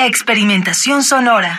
Experimentación sonora.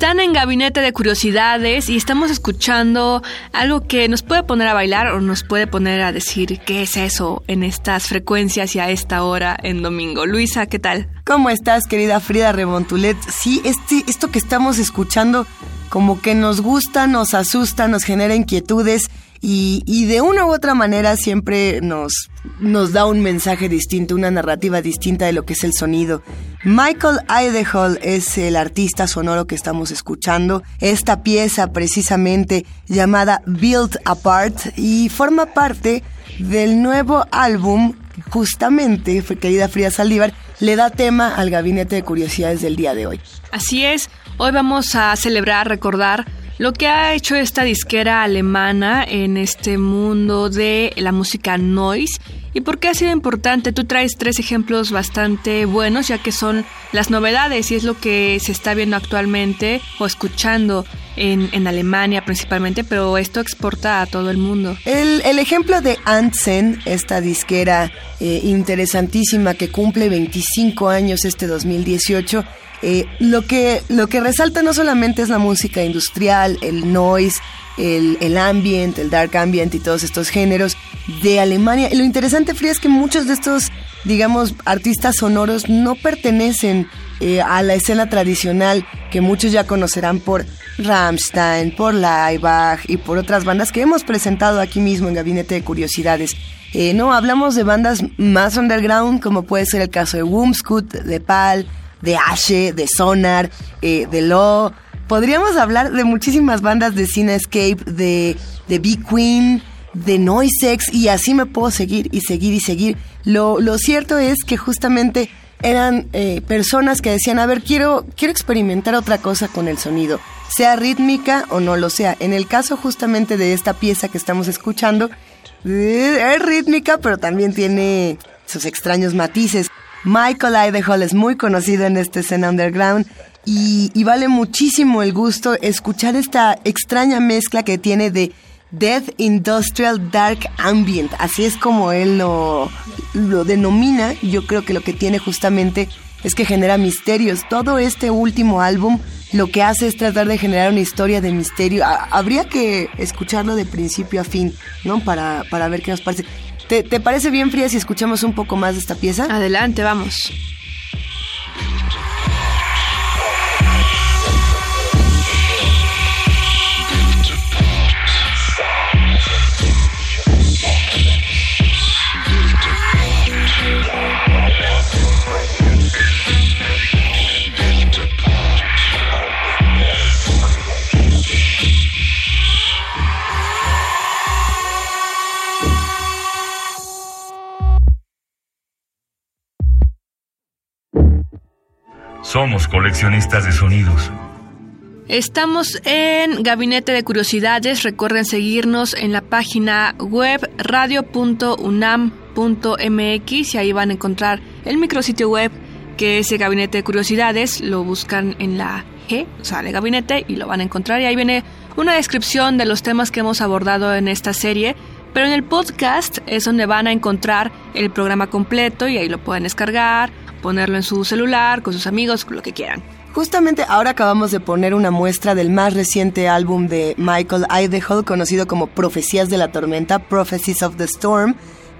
Están en Gabinete de Curiosidades y estamos escuchando algo que nos puede poner a bailar o nos puede poner a decir qué es eso en estas frecuencias y a esta hora en domingo. Luisa, ¿qué tal? ¿Cómo estás, querida Frida Remontulet? Sí, este, esto que estamos escuchando como que nos gusta, nos asusta, nos genera inquietudes y, de una u otra manera siempre nos, nos da un mensaje distinto, una narrativa distinta de lo que es el sonido. Michael Idehall es el artista sonoro que estamos escuchando. Esta pieza precisamente llamada Built Apart y forma parte del nuevo álbum justamente, querida Frida Saldívar, le da tema al gabinete de curiosidades del día de hoy. Así es, hoy vamos a celebrar, recordar lo que ha hecho esta disquera alemana en este mundo de la música noise y por qué ha sido importante. Tú traes tres ejemplos bastante buenos ya que son las novedades y es lo que se está viendo actualmente o escuchando en, en Alemania principalmente, pero esto exporta a todo el mundo. El, el ejemplo de Antsen, esta disquera eh, interesantísima que cumple 25 años este 2018, eh, lo, que, lo que resalta no solamente es la música industrial, el noise, el, ambient, el dark ambient y todos estos géneros de Alemania. Y lo interesante, Frida, es que muchos de estos, digamos, artistas sonoros no pertenecen eh, a la escena tradicional que muchos ya conocerán por Rammstein, por Laibach y por otras bandas que hemos presentado aquí mismo en Gabinete de Curiosidades. Eh, no, hablamos de bandas más underground, como puede ser el caso de Wumskut, de Pal, de Ashe, de Sonar, eh, de Law. Podríamos hablar de muchísimas bandas de Cinescape, de, de Big Queen, de Noisex, y así me puedo seguir y seguir y seguir. Lo, cierto es que justamente eran eh, personas que decían, a ver, quiero, quiero experimentar otra cosa con el sonido, sea rítmica o no lo sea. En el caso justamente de esta pieza que estamos escuchando, eh, es rítmica, pero también tiene sus extraños matices. Michael Idehall es muy conocido en esta escena underground y, vale muchísimo el gusto escuchar esta extraña mezcla que tiene de Death Industrial Dark Ambient, así es como él lo, lo denomina. Yo creo que lo que tiene justamente es que genera misterios. Todo este último álbum lo que hace es tratar de generar una historia de misterio. Ha- habría que escucharlo de principio a fin, ¿no? Para, para ver qué nos parece. ¿Te, te parece bien, Frida, si escuchamos un poco más de esta pieza? Adelante, vamos. Somos coleccionistas de sonidos. Estamos en Gabinete de Curiosidades. Recuerden seguirnos en la página web radio.unam.mx y ahí van a encontrar el micrositio web que es el Gabinete de Curiosidades. Lo buscan en la G, o sea, de Gabinete, y lo van a encontrar. Y ahí viene una descripción de los temas que hemos abordado en esta serie. Pero en el podcast es donde van a encontrar el programa completo y ahí lo pueden descargar, ponerlo en su celular, con sus amigos, lo que quieran. Justamente ahora acabamos de poner una muestra del más reciente álbum de Michael Idaho, conocido como Profecías de la Tormenta, Prophecies of the Storm,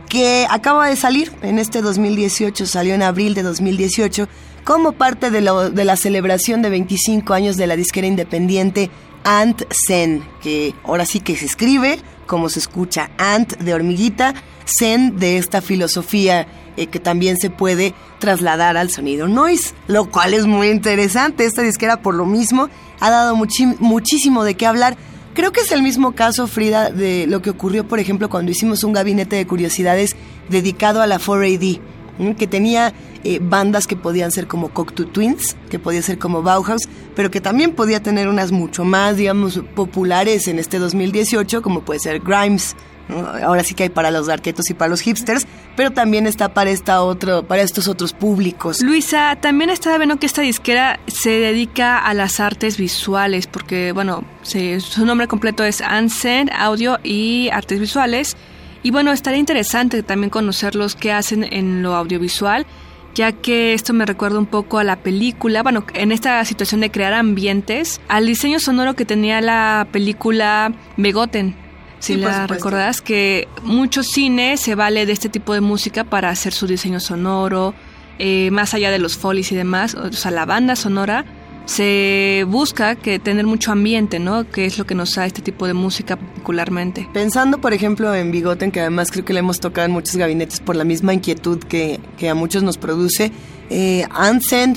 que acaba de salir en este 2018, salió en abril de 2018, como parte de, de la celebración de 25 años de la disquera independiente Ant Zen, que ahora sí que se escribe como se escucha, Ant de hormiguita, Zen de esta filosofía eh, que también se puede trasladar al sonido noise, lo cual es muy interesante. Esta disquera por lo mismo ha dado muchísimo de qué hablar. Creo que es el mismo caso, Frida, de lo que ocurrió, por ejemplo, cuando hicimos un gabinete de curiosidades dedicado a la 4AD, que tenía eh, bandas que podían ser como Cocteau Twins, que podía ser como Bauhaus, pero que también podía tener unas mucho más, digamos, populares en este 2018, como puede ser Grimes, Ahora sí que hay para los arquetos y para los hipsters, pero también está para esta otro, para estos otros públicos. Luisa, también estaba viendo que esta disquera se dedica a las artes visuales, porque bueno, su nombre completo es Ansen Audio y Artes Visuales. Y bueno, estaría interesante también conocer los que hacen en lo audiovisual, ya que esto me recuerda un poco a la película, bueno, en esta situación de crear ambientes, al diseño sonoro que tenía la película Begoten si la recordás, que mucho cine se vale de este tipo de música para hacer su diseño sonoro, eh, más allá de los folies y demás, o sea, la banda sonora se busca que tener mucho ambiente, ¿no? Que es lo que nos da este tipo de música particularmente. Pensando, por ejemplo, en Bigoten, que además creo que le hemos tocado en muchos gabinetes por la misma inquietud que, que a muchos nos produce, eh,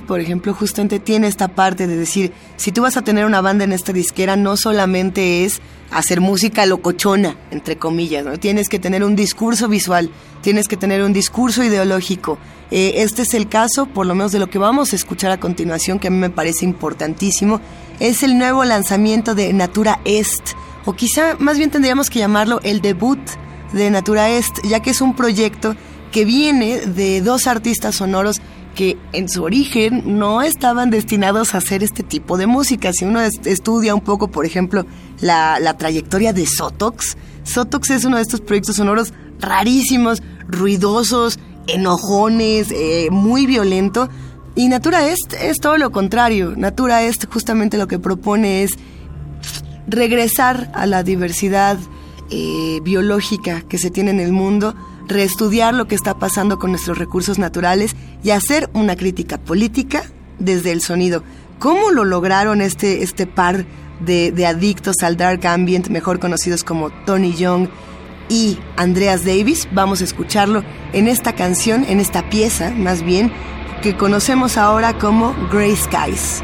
por ejemplo, justamente tiene esta parte de decir, si tú vas a tener una banda en esta disquera, no solamente es hacer música locochona, entre comillas, ¿no? Tienes que tener un discurso visual, tienes que tener un discurso ideológico. Eh, este es el caso, por lo menos de lo que vamos a escuchar a continuación, que a mí me parece importantísimo, es el nuevo lanzamiento de Natura Est, o quizá más bien tendríamos que llamarlo el debut de Natura Est, ya que es un proyecto que viene de dos artistas sonoros que en su origen no estaban destinados a hacer este tipo de música. Si uno estudia un poco, por ejemplo, la, trayectoria de Sotox, Sotox es uno de estos proyectos sonoros rarísimos, ruidosos, enojones, eh, muy violento. Y Natura Est es todo lo contrario. Natura Est justamente lo que propone es regresar a la diversidad eh, biológica que se tiene en el mundo reestudiar lo que está pasando con nuestros recursos naturales y hacer una crítica política desde el sonido. ¿Cómo lo lograron este, este par de, de adictos al dark ambient, mejor conocidos como Tony Young y Andreas Davis? Vamos a escucharlo en esta canción, en esta pieza más bien, que conocemos ahora como Grey Skies.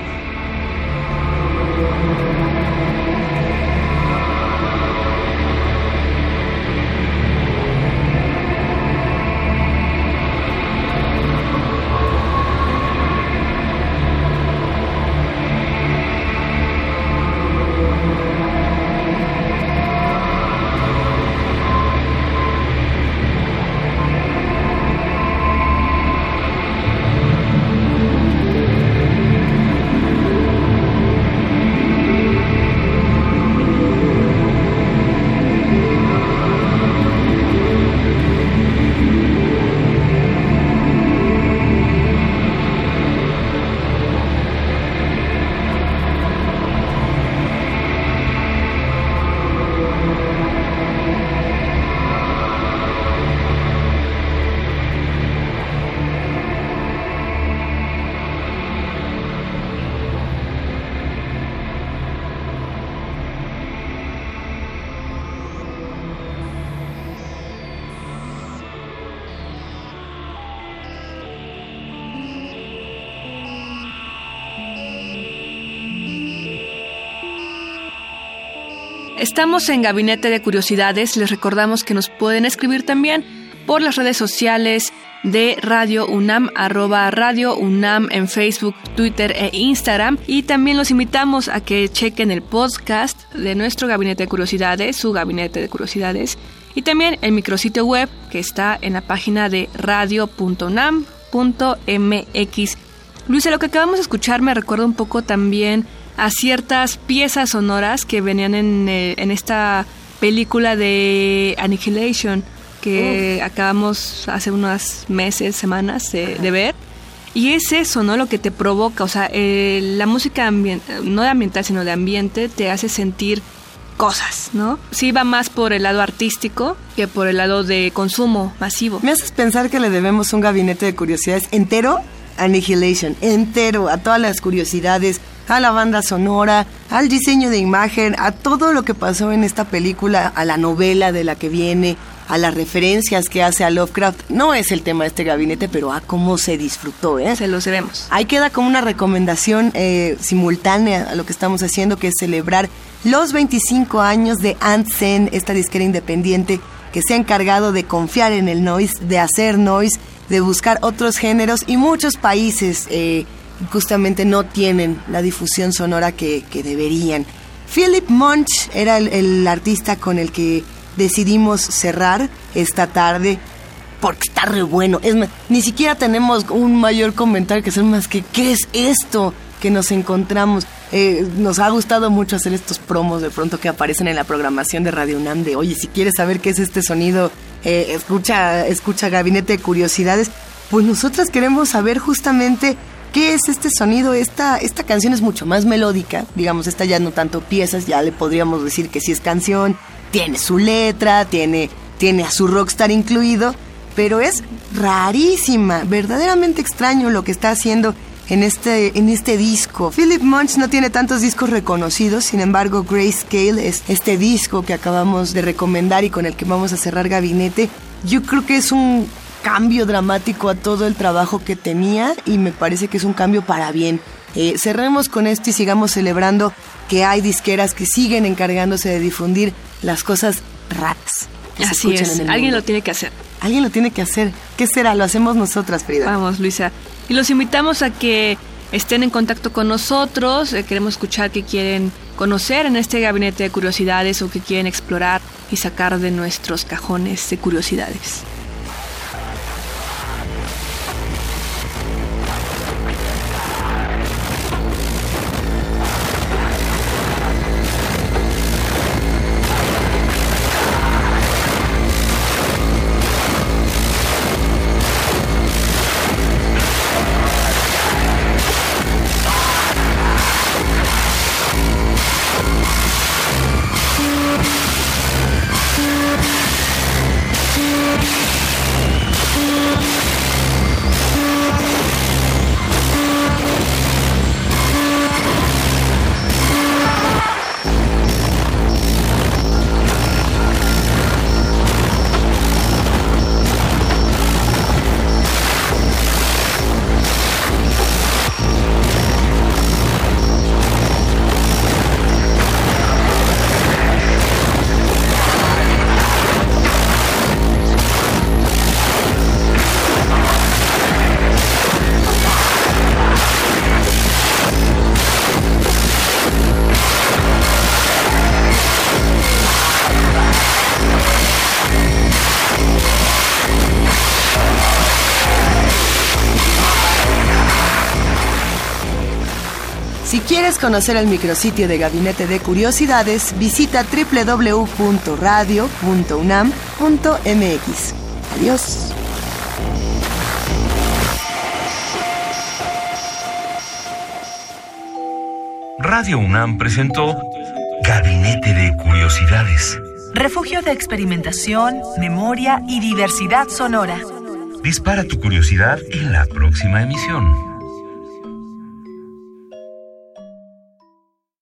Estamos en Gabinete de Curiosidades. Les recordamos que nos pueden escribir también por las redes sociales de Radio UNAM, arroba Radio UNAM en Facebook, Twitter e Instagram. Y también los invitamos a que chequen el podcast de nuestro Gabinete de Curiosidades, su Gabinete de Curiosidades, y también el micrositio web que está en la página de radio.unam.mx. Luisa, lo que acabamos de escuchar me recuerda un poco también a ciertas piezas sonoras que venían en, eh, en esta película de Annihilation que acabamos hace unos meses, semanas de, ver. Y es eso, ¿no? Lo que te provoca, o sea, eh, la música no de ambiental, sino de ambiente, te hace sentir cosas, ¿no? Sí va más por el lado artístico que por el lado de consumo masivo. Me haces pensar que le debemos un gabinete de curiosidades entero Annihilation, entero, a todas las curiosidades, a la banda sonora, al diseño de imagen, a todo lo que pasó en esta película, a la novela de la que viene, a las referencias que hace a Lovecraft. No es el tema de este gabinete, pero a cómo se disfrutó, ¿eh? Se lo debemos. Ahí queda como una recomendación eh, simultánea a lo que estamos haciendo, que es celebrar los 25 años de Antsen, esta disquera independiente que se ha encargado de confiar en el noise, de hacer noise, de buscar otros géneros y muchos países eh, justamente no tienen la difusión sonora que, deberían. Philip Munch era el, artista con el que decidimos cerrar esta tarde porque está re bueno. Es ni siquiera tenemos un mayor comentario que hacer más que ¿qué es esto que nos encontramos? Eh, nos ha gustado mucho hacer estos promos de pronto que aparecen en la programación de Radio UNAM de, oye, si quieres saber qué es este sonido, eh, escucha, escucha Gabinete de Curiosidades. Pues nosotras queremos saber justamente qué es este sonido. Esta, esta canción es mucho más melódica, digamos, esta ya no tanto piezas, ya le podríamos decir que sí es canción, tiene su letra, tiene, tiene a su rockstar incluido, pero es rarísima, verdaderamente extraño lo que está haciendo en este, en este disco. Philip Munch no tiene tantos discos reconocidos, sin embargo Grayscale es este disco que acabamos de recomendar y con el que vamos a cerrar gabinete. Yo creo que es un cambio dramático a todo el trabajo que tenía y me parece que es un cambio para bien. Eh, cerremos con esto y sigamos celebrando que hay disqueras que siguen encargándose de difundir las cosas raras. Así es, alguien lo tiene que hacer. Alguien lo tiene que hacer. ¿Qué será? Lo hacemos nosotras, Frida. Vamos, Luisa. Y los invitamos a que estén en contacto con nosotros. Eh, queremos escuchar qué quieren conocer en este gabinete de curiosidades o qué quieren explorar y sacar de nuestros cajones de curiosidades. Conocer el micrositio de Gabinete de Curiosidades, visita www.radio.unam.mx. Adiós. Radio UNAM presentó Gabinete de Curiosidades. Refugio de experimentación, memoria y diversidad sonora. Dispara tu curiosidad en la próxima emisión.